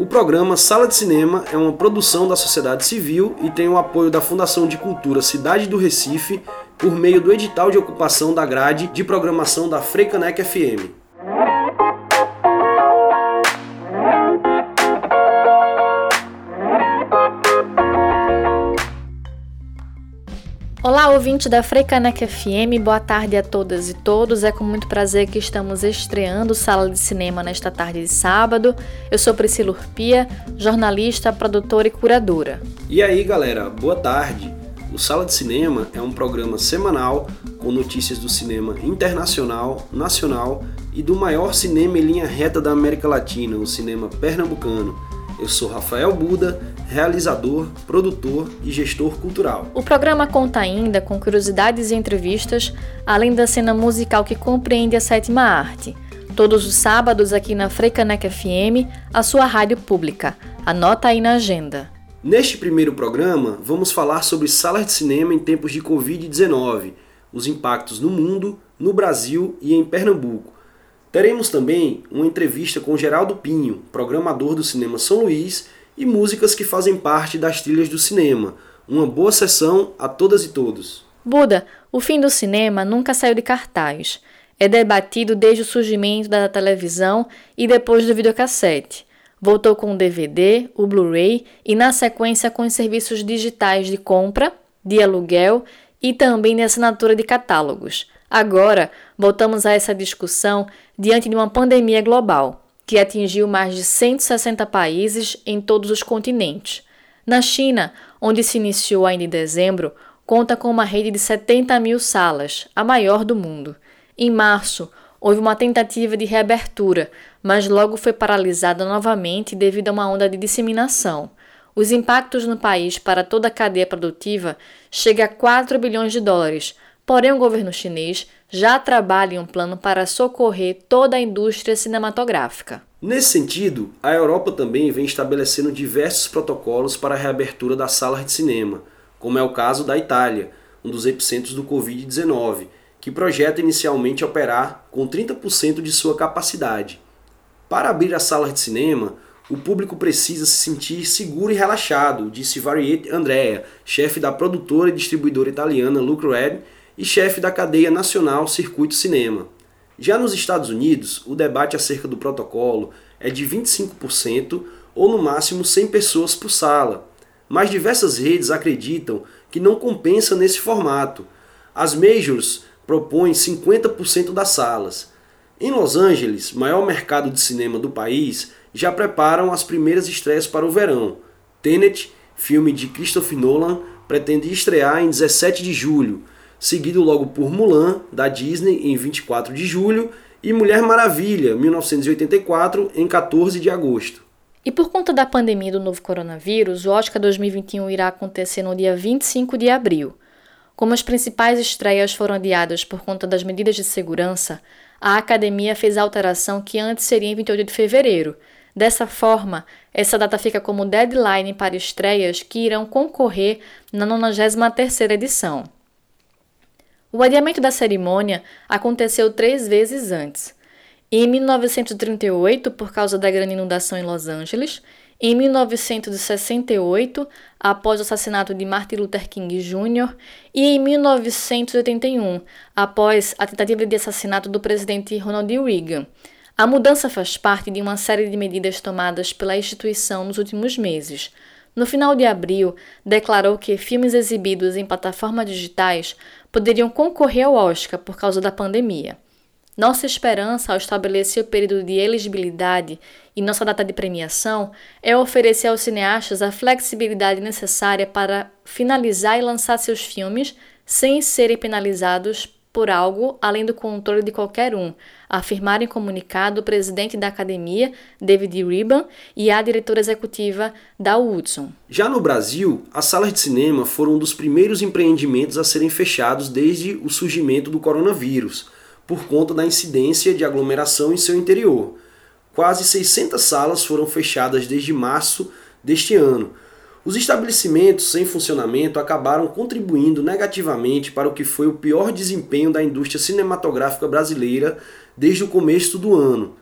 O programa Sala de Cinema é uma produção da sociedade civil e tem o apoio da Fundação de Cultura Cidade do Recife por meio do edital de ocupação da grade de programação da Freicanec FM. Ouvinte da Freicanec FM, boa tarde a todas e todos. É com muito prazer que estamos estreando Sala de Cinema nesta tarde de sábado. Eu sou Priscila Urpia, jornalista, produtora e curadora. E aí, galera, boa tarde. O Sala de Cinema é um programa semanal com notícias do cinema internacional, nacional e do maior cinema em linha reta da América Latina, o cinema pernambucano. Eu sou Rafael Buda, realizador, produtor e gestor cultural. O programa conta ainda com curiosidades e entrevistas, além da cena musical que compreende a sétima arte. Todos os sábados aqui na Freicanec FM, a sua rádio pública. Anota aí na agenda. Neste primeiro programa, vamos falar sobre salas de cinema em tempos de Covid-19, os impactos no mundo, no Brasil e em Pernambuco Teremos também uma entrevista com Geraldo Pinho, programador do Cinema São Luís, e músicas que fazem parte das trilhas do cinema. Uma boa sessão a todas e todos. Buda, o fim do cinema nunca saiu de cartaz. É debatido desde o surgimento da televisão e depois do videocassete. Voltou com o DVD, o Blu-ray e, na sequência, com os serviços digitais de compra, de aluguel e também de assinatura de catálogos. Agora, voltamos a essa discussão diante de uma pandemia global, que atingiu mais de 160 países em todos os continentes. Na China, onde se iniciou ainda em dezembro, conta com uma rede de 70 mil salas, a maior do mundo. Em março, houve uma tentativa de reabertura, mas logo foi paralisada novamente devido a uma onda de disseminação. Os impactos no país para toda a cadeia produtiva chegam a 4 bilhões de dólares, Porém, o governo chinês já trabalha em um plano para socorrer toda a indústria cinematográfica. Nesse sentido, a Europa também vem estabelecendo diversos protocolos para a reabertura das salas de cinema, como é o caso da Itália, um dos epicentros do Covid-19, que projeta inicialmente operar com 30% de sua capacidade. Para abrir as salas de cinema, o público precisa se sentir seguro e relaxado, disse Variete Andrea, chefe da produtora e distribuidora italiana Look Red e chefe da cadeia nacional Circuito Cinema. Já nos Estados Unidos, o debate acerca do protocolo é de 25% ou no máximo 100 pessoas por sala, mas diversas redes acreditam que não compensa nesse formato. As majors propõem 50% das salas. Em Los Angeles, maior mercado de cinema do país, já preparam as primeiras estreias para o verão. Tenet, filme de Christopher Nolan, pretende estrear em 17 de julho, seguido logo por Mulan, da Disney, em 24 de julho, e Mulher Maravilha, 1984, em 14 de agosto. E por conta da pandemia do novo coronavírus, o Oscar 2021 irá acontecer no dia 25 de abril. Como as principais estreias foram adiadas por conta das medidas de segurança, a academia fez a alteração que antes seria em 28 de fevereiro. Dessa forma, essa data fica como deadline para estreias que irão concorrer na 93ª edição. O adiamento da cerimônia aconteceu três vezes antes. Em 1938, por causa da grande inundação em Los Angeles, em 1968, após o assassinato de Martin Luther King Jr., e em 1981, após a tentativa de assassinato do presidente Ronald Reagan. A mudança faz parte de uma série de medidas tomadas pela instituição nos últimos meses. No final de abril, declarou que filmes exibidos em plataformas digitais poderiam concorrer ao Oscar por causa da pandemia. Nossa esperança ao estabelecer o período de elegibilidade e nossa data de premiação é oferecer aos cineastas a flexibilidade necessária para finalizar e lançar seus filmes sem serem penalizados por algo além do controle de qualquer um, afirmaram em comunicado o presidente da academia, David Ribban, e a diretora executiva da Woodson. Já no Brasil, as salas de cinema foram um dos primeiros empreendimentos a serem fechados desde o surgimento do coronavírus, por conta da incidência de aglomeração em seu interior. Quase 600 salas foram fechadas desde março deste ano, os estabelecimentos sem funcionamento acabaram contribuindo negativamente para o que foi o pior desempenho da indústria cinematográfica brasileira desde o começo do ano.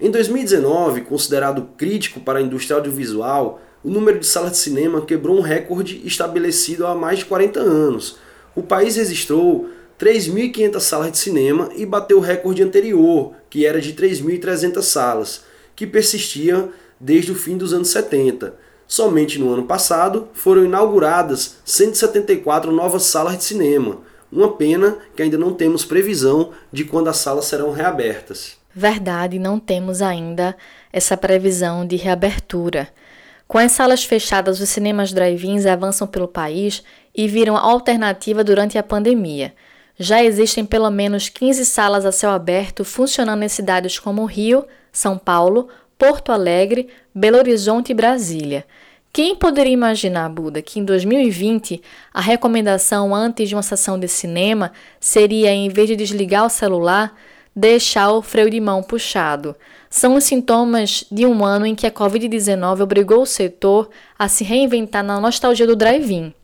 Em 2019, considerado crítico para a indústria audiovisual, o número de salas de cinema quebrou um recorde estabelecido há mais de 40 anos. O país registrou 3.500 salas de cinema e bateu o recorde anterior, que era de 3.300 salas, que persistia desde o fim dos anos 70. Somente no ano passado foram inauguradas 174 novas salas de cinema. Uma pena que ainda não temos previsão de quando as salas serão reabertas. Verdade, não temos ainda essa previsão de reabertura. Com as salas fechadas, os cinemas drive-ins avançam pelo país e viram alternativa durante a pandemia. Já existem pelo menos 15 salas a céu aberto funcionando em cidades como Rio, São Paulo, Porto Alegre, Belo Horizonte e Brasília. Quem poderia imaginar, Buda, que em 2020 a recomendação antes de uma sessão de cinema seria, em vez de desligar o celular, deixar o freio de mão puxado? São os sintomas de um ano em que a Covid-19 obrigou o setor a se reinventar na nostalgia do drive-in.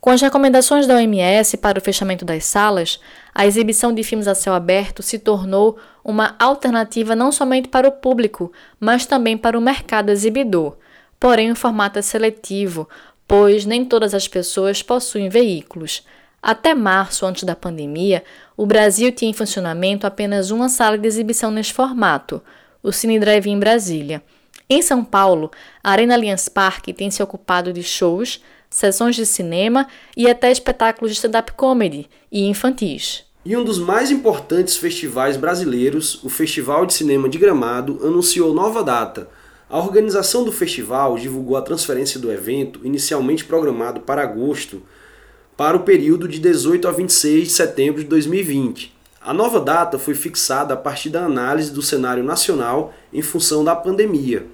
Com as recomendações da OMS para o fechamento das salas, a exibição de filmes a céu aberto se tornou uma alternativa não somente para o público, mas também para o mercado exibidor. Porém, o formato é seletivo, pois nem todas as pessoas possuem veículos. Até março, antes da pandemia, o Brasil tinha em funcionamento apenas uma sala de exibição neste formato, o Cine Drive em Brasília. Em São Paulo, a Arena Allianz Parque tem se ocupado de shows, sessões de cinema e até espetáculos de stand-up comedy e infantis. E um dos mais importantes festivais brasileiros, o Festival de Cinema de Gramado, anunciou nova data. A organização do festival divulgou a transferência do evento, inicialmente programado para agosto, para o período de 18 a 26 de setembro de 2020. A nova data foi fixada a partir da análise do cenário nacional em função da pandemia.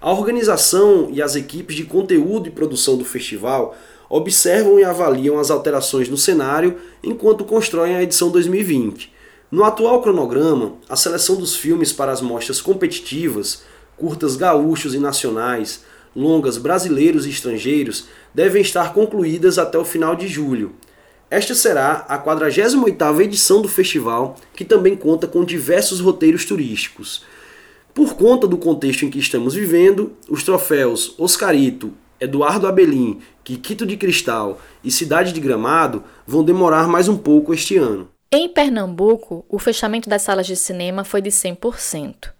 A organização e as equipes de conteúdo e produção do festival observam e avaliam as alterações no cenário enquanto constroem a edição 2020. No atual cronograma, a seleção dos filmes para as mostras competitivas, curtas gaúchos e nacionais, longas brasileiros e estrangeiros devem estar concluídas até o final de julho. Esta será a 48ª edição do festival, que também conta com diversos roteiros turísticos. Por conta do contexto em que estamos vivendo, os troféus Oscarito, Eduardo Abelim, Quiquito de Cristal e Cidade de Gramado vão demorar mais um pouco este ano. Em Pernambuco, o fechamento das salas de cinema foi de 100%.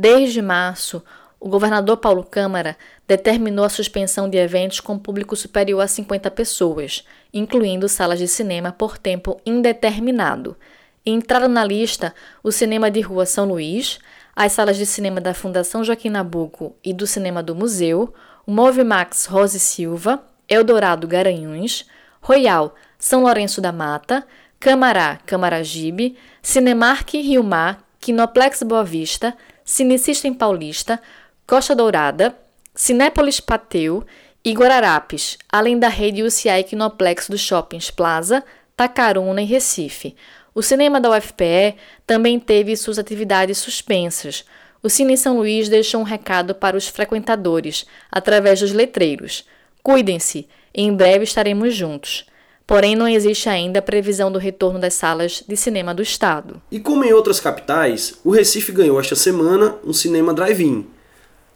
Desde março, o governador Paulo Câmara determinou a suspensão de eventos com público superior a 50 pessoas, incluindo salas de cinema por tempo indeterminado. Entraram na lista o Cinema de Rua São Luís, as salas de cinema da Fundação Joaquim Nabuco e do Cinema do Museu, o Movimax Rose Silva, Eldorado Garanhuns, Royal São Lourenço da Mata, Camará Camaragibe, Cinemark Rio Mar, Kinoplex Boa Vista, Cinesista Paulista, Costa Dourada, Cinépolis Pateu e Guararapes, além da rede UCI Kinoplex dos shoppings Plaza, Tacaruna e Recife. O cinema da UFPE também teve suas atividades suspensas. O Cine São Luís deixou um recado para os frequentadores, através dos letreiros. Cuidem-se, em breve estaremos juntos. Porém, não existe ainda a previsão do retorno das salas de cinema do Estado. E como em outras capitais, o Recife ganhou esta semana um cinema drive-in.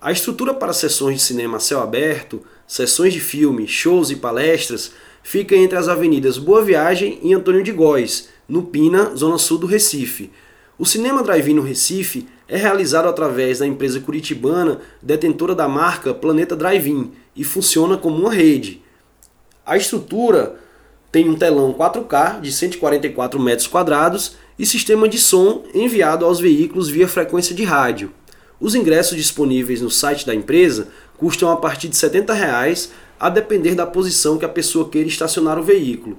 A estrutura para sessões de cinema a céu aberto, sessões de filme, shows e palestras fica entre as avenidas Boa Viagem e Antônio de Góes, no Pina, zona sul do Recife. O cinema drive-in no Recife é realizado através da empresa curitibana detentora da marca Planeta Drive-In e funciona como uma rede. A estrutura tem um telão 4K de 144 metros quadrados e sistema de som enviado aos veículos via frequência de rádio. Os ingressos disponíveis no site da empresa custam a partir de 70 reais, a depender da posição que a pessoa queira estacionar o veículo.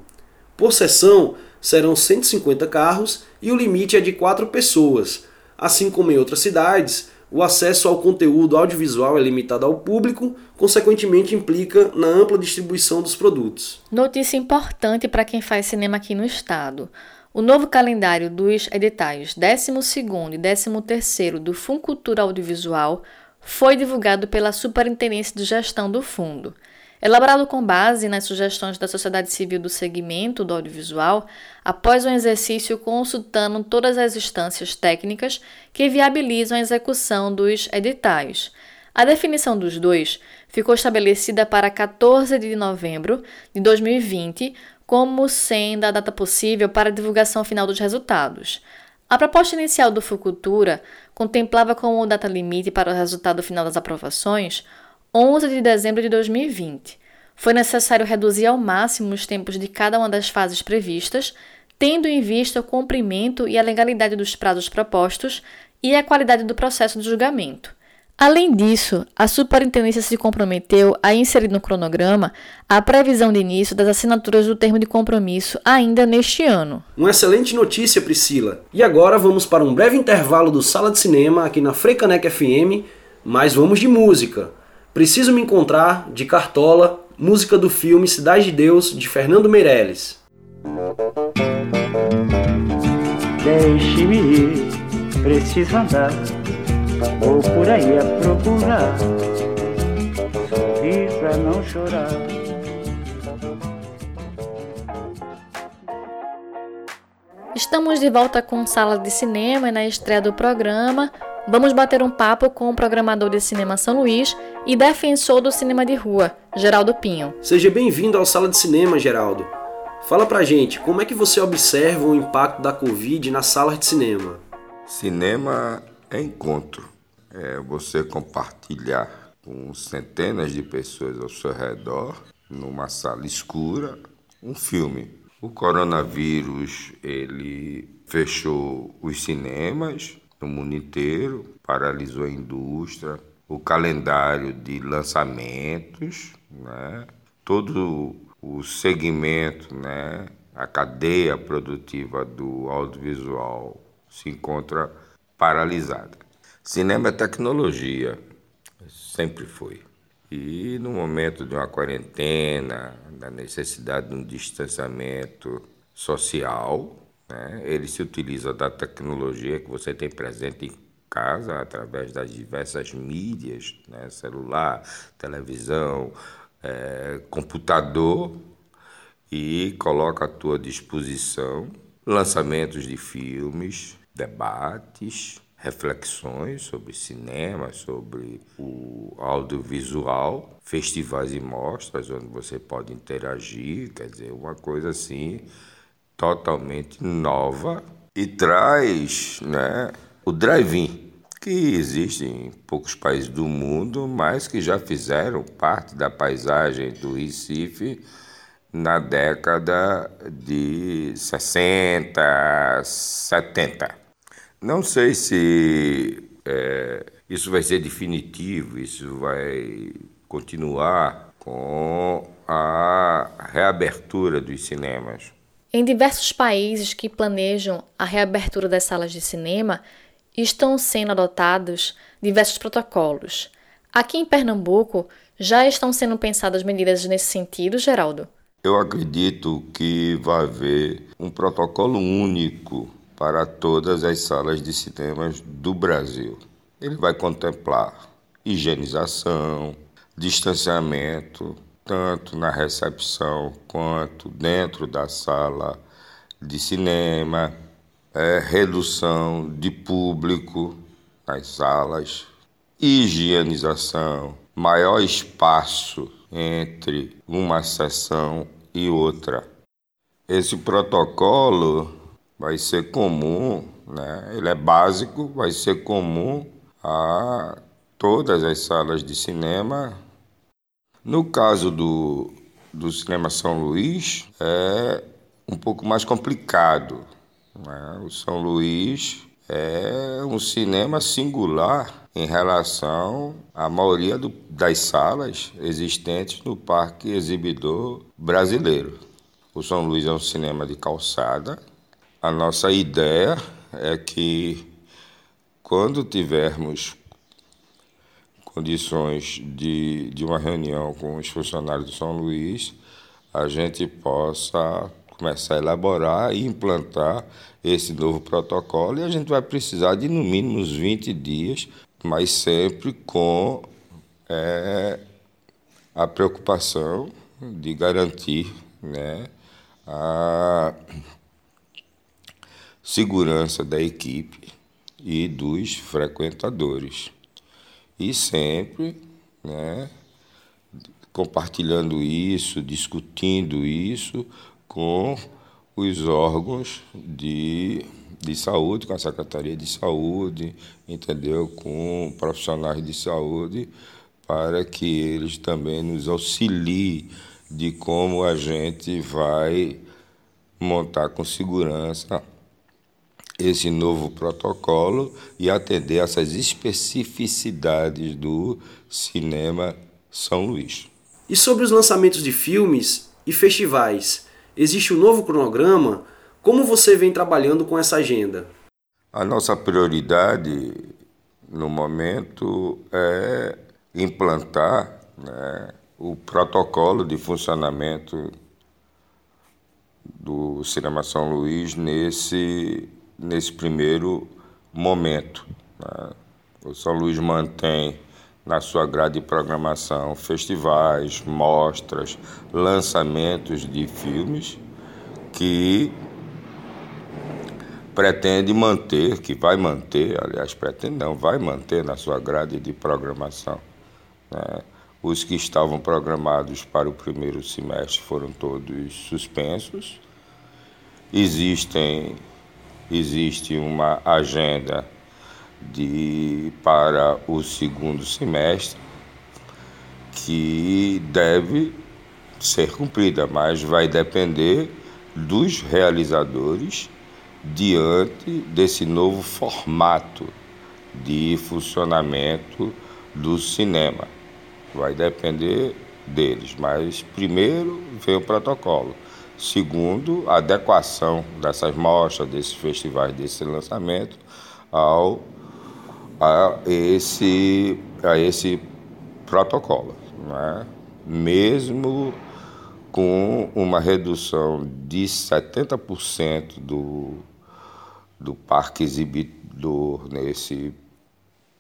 Por sessão, serão 150 carros e o limite é de 4 pessoas. Assim como em outras cidades, o acesso ao conteúdo audiovisual é limitado ao público, consequentemente implica na ampla distribuição dos produtos. Notícia importante para quem faz cinema aqui no estado. O novo calendário dos editais 12º e 13º do Fundo Cultura Audiovisual foi divulgado pela Superintendência de Gestão do Fundo. Elaborado com base nas sugestões da sociedade civil do segmento do audiovisual, após um exercício consultando todas as instâncias técnicas que viabilizam a execução dos editais. A definição dos dois ficou estabelecida para 14 de novembro de 2020, como sendo a data possível para a divulgação final dos resultados. A proposta inicial do Fucultura contemplava como data limite para o resultado final das aprovações 11 de dezembro de 2020. Foi necessário reduzir ao máximo os tempos de cada uma das fases previstas, tendo em vista o cumprimento e a legalidade dos prazos propostos e a qualidade do processo de julgamento. Além disso, a superintendência se comprometeu a inserir no cronograma a previsão de início das assinaturas do termo de compromisso ainda neste ano. Uma excelente notícia, Priscila. E agora vamos para um breve intervalo do Sala de Cinema aqui na Freicanec FM, mas vamos de música. Preciso Me Encontrar, de Cartola, música do filme Cidade de Deus, de Fernando Meirelles. Deixe-me ir, preciso andar, vou por aí a procurar, sorrir pra não chorar. Estamos de volta com Sala de Cinema e na estreia do programa Vamos bater um papo com o programador de cinema São Luís e defensor do cinema de rua, Geraldo Pinho. Seja bem-vindo ao Sala de Cinema, Geraldo. Fala pra gente, como é que você observa o impacto da Covid nas salas de cinema? Cinema é encontro. É você compartilhar com centenas de pessoas ao seu redor, numa sala escura, um filme. O coronavírus, ele fechou os cinemas, no mundo inteiro, paralisou a indústria, o calendário de lançamentos, né? todo o segmento, né? a cadeia produtiva do audiovisual se encontra paralisada. Cinema é tecnologia, sempre foi. E no momento de uma quarentena, da necessidade de um distanciamento social, né? Ele se utiliza da tecnologia que você tem presente em casa, através das diversas mídias, né? celular, televisão, é, computador, e coloca à tua disposição lançamentos de filmes, debates, reflexões sobre cinema, sobre o audiovisual, festivais e mostras onde você pode interagir, quer dizer, uma coisa assim totalmente nova e traz né, o drive-in, que existe em poucos países do mundo, mas que já fizeram parte da paisagem do Recife na década de 60, 70. Não sei se é, isso vai ser definitivo, isso vai continuar com a reabertura dos cinemas. Em diversos países que planejam a reabertura das salas de cinema, estão sendo adotados diversos protocolos. Aqui em Pernambuco, já estão sendo pensadas medidas nesse sentido, Geraldo? Eu acredito que vai haver um protocolo único para todas as salas de cinemas do Brasil. Ele vai contemplar higienização, distanciamento, tanto na recepção quanto dentro da sala de cinema, é, redução de público nas salas, higienização, maior espaço entre uma sessão e outra. Esse protocolo vai ser comum, né? ele é básico, vai ser comum a todas as salas de cinema no caso do, do Cinema São Luís, é um pouco mais complicado. O São Luís é um cinema singular em relação à maioria do, das salas existentes no Parque Exibidor Brasileiro. O São Luís é um cinema de calçada. A nossa ideia é que, quando tivermos condições de, de uma reunião com os funcionários do São Luís, a gente possa começar a elaborar e implantar esse novo protocolo. E a gente vai precisar de no mínimo uns 20 dias, mas sempre com é, a preocupação de garantir né, a segurança da equipe e dos frequentadores. E sempre né, compartilhando isso, discutindo isso com os órgãos de, de saúde, com a Secretaria de Saúde, entendeu? Com profissionais de saúde, para que eles também nos auxiliem de como a gente vai montar com segurança esse novo protocolo e atender essas especificidades do cinema São Luís. E sobre os lançamentos de filmes e festivais, existe um novo cronograma? Como você vem trabalhando com essa agenda? A nossa prioridade no momento é implantar né, o protocolo de funcionamento do Cinema São Luís nesse, nesse primeiro momento. Né? O São Luís mantém na sua grade de programação festivais, mostras, lançamentos de filmes que pretende manter, que vai manter, aliás, pretende não, vai manter na sua grade de programação. Né? Os que estavam programados para o primeiro semestre foram todos suspensos. Existem, existe uma agenda de, para o segundo semestre, que deve ser cumprida, mas vai depender dos realizadores diante desse novo formato de funcionamento do cinema. Vai depender deles, mas primeiro vem o protocolo. Segundo, a adequação dessas mostras, desses festivais, desse lançamento ao a esse, a esse protocolo. Né? Mesmo com uma redução de 70% do, do parque exibidor nesse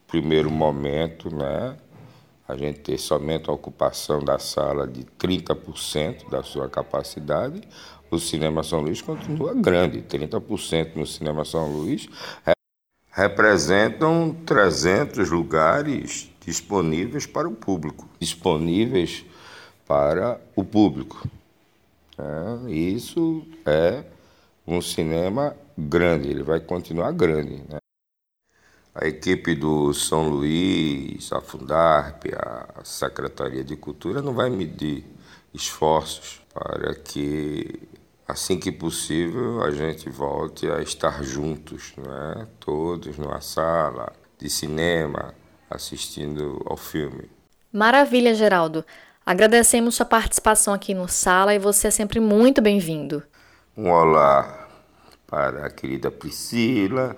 primeiro momento, né? a gente ter somente a ocupação da sala de 30% da sua capacidade, o Cinema São Luís continua grande, 30% no Cinema São Luís representam 300 lugares disponíveis para o público, disponíveis para o público. É, isso é um cinema grande, ele vai continuar grande. Né? A equipe do São Luís, a Fundarp, a Secretaria de Cultura não vai medir esforços para que assim que possível, a gente volte a estar juntos, né? todos numa sala de cinema, assistindo ao filme. Maravilha, Geraldo. Agradecemos sua participação aqui no Sala e você é sempre muito bem-vindo. Um olá para a querida Priscila,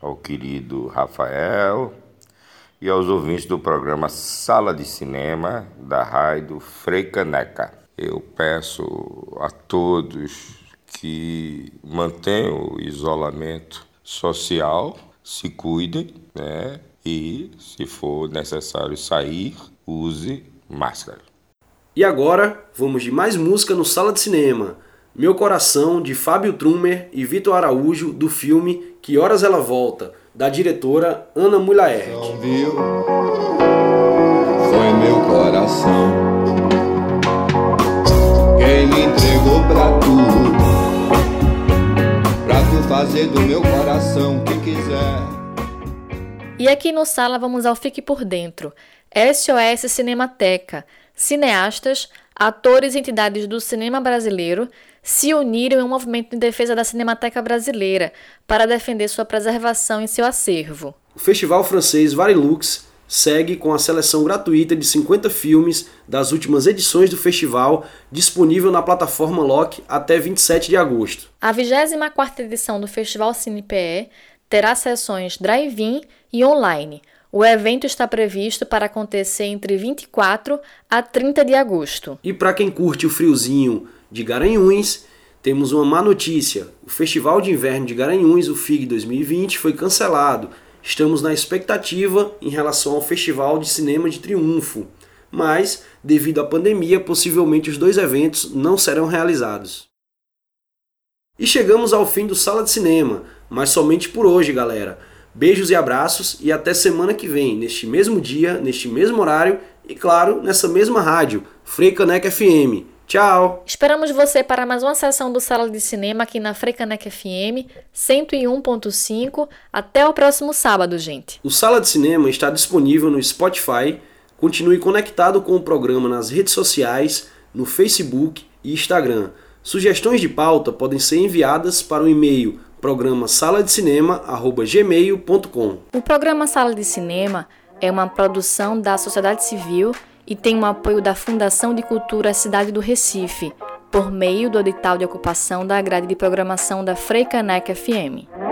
ao querido Rafael e aos ouvintes do programa Sala de Cinema da Rádio Freicaneca. Eu peço a todos que mantenham o isolamento social, se cuidem, né? E, se for necessário sair, use máscara. E agora, vamos de mais música no Sala de Cinema. Meu Coração, de Fábio Trumer e Vitor Araújo, do filme Que Horas Ela Volta, da diretora Ana Mulaert. Foi meu coração pra tu. Pra tu fazer do meu coração o que quiser. E aqui no Sala vamos ao Fique Por Dentro. SOS Cinemateca. Cineastas, atores e entidades do cinema brasileiro se uniram em um movimento em defesa da Cinemateca Brasileira para defender sua preservação e seu acervo. O festival francês Varilux segue com a seleção gratuita de 50 filmes das últimas edições do festival, disponível na plataforma Lock até 27 de agosto. A 24ª edição do Festival CinePE terá sessões drive-in e online. O evento está previsto para acontecer entre 24 a 30 de agosto. E para quem curte o friozinho de Garanhuns, temos uma má notícia. O Festival de Inverno de Garanhuns, o FIG 2020, foi cancelado Estamos na expectativa em relação ao Festival de Cinema de Triunfo, mas, devido à pandemia, possivelmente os dois eventos não serão realizados. E chegamos ao fim do Sala de Cinema, mas somente por hoje, galera. Beijos e abraços e até semana que vem, neste mesmo dia, neste mesmo horário e, claro, nessa mesma rádio, Freicaneca FM. Tchau! Esperamos você para mais uma sessão do Sala de Cinema aqui na Frecanec FM 101.5. Até o próximo sábado, gente. O Sala de Cinema está disponível no Spotify. Continue conectado com o programa nas redes sociais, no Facebook e Instagram. Sugestões de pauta podem ser enviadas para o e-mail programa sala de cinema@gmail.com. O programa Sala de Cinema é uma produção da sociedade civil e tem o apoio da Fundação de Cultura Cidade do Recife, por meio do edital de ocupação da grade de programação da Freicanec FM.